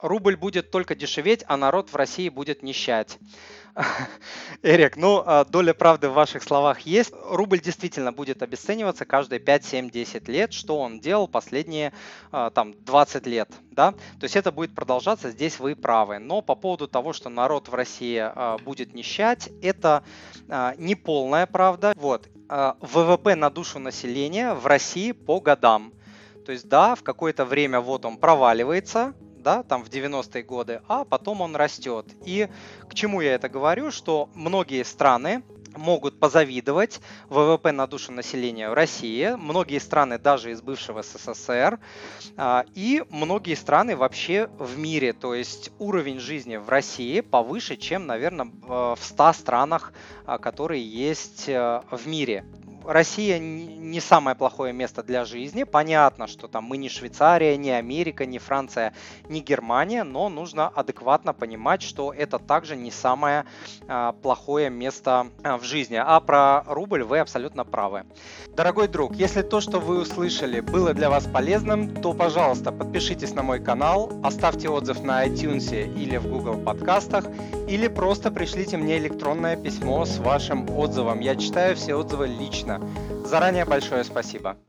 рубль будет только дешеветь, а народ в России будет нищать. Эрик, ну, а, доля правды в ваших словах есть. Рубль действительно будет обесцениваться каждые 5, 7, 10 лет, что он делал последние а, там 20 лет, да? То есть это будет продолжаться, здесь вы правы. Но по поводу того, что народ в России а, будет нищать, это не полная правда. Вот, ВВП на душу населения в России по годам. То есть да, в какое-то время вот он проваливается, да, там в 90-е годы, а потом он растет. И к чему я это говорю, что многие страны могут позавидовать ВВП на душу населения России, многие страны даже из бывшего СССР, а, и многие страны вообще в мире, то есть уровень жизни в России повыше, чем, наверное, в 100 странах, а, которые есть э, в мире. Россия не самое плохое место для жизни. Понятно, что там мы не Швейцария, не Америка, не Франция, не Германия, но нужно адекватно понимать, что это также не самое а, плохое место а, в жизни. А про рубль вы абсолютно правы. Дорогой друг, если то, что вы услышали, было для вас полезным, то, пожалуйста, подпишитесь на мой канал, оставьте отзыв на iTunes или в Google подкастах, или просто пришлите мне электронное письмо с вашим отзывом. Я читаю все отзывы лично. Заранее большое спасибо.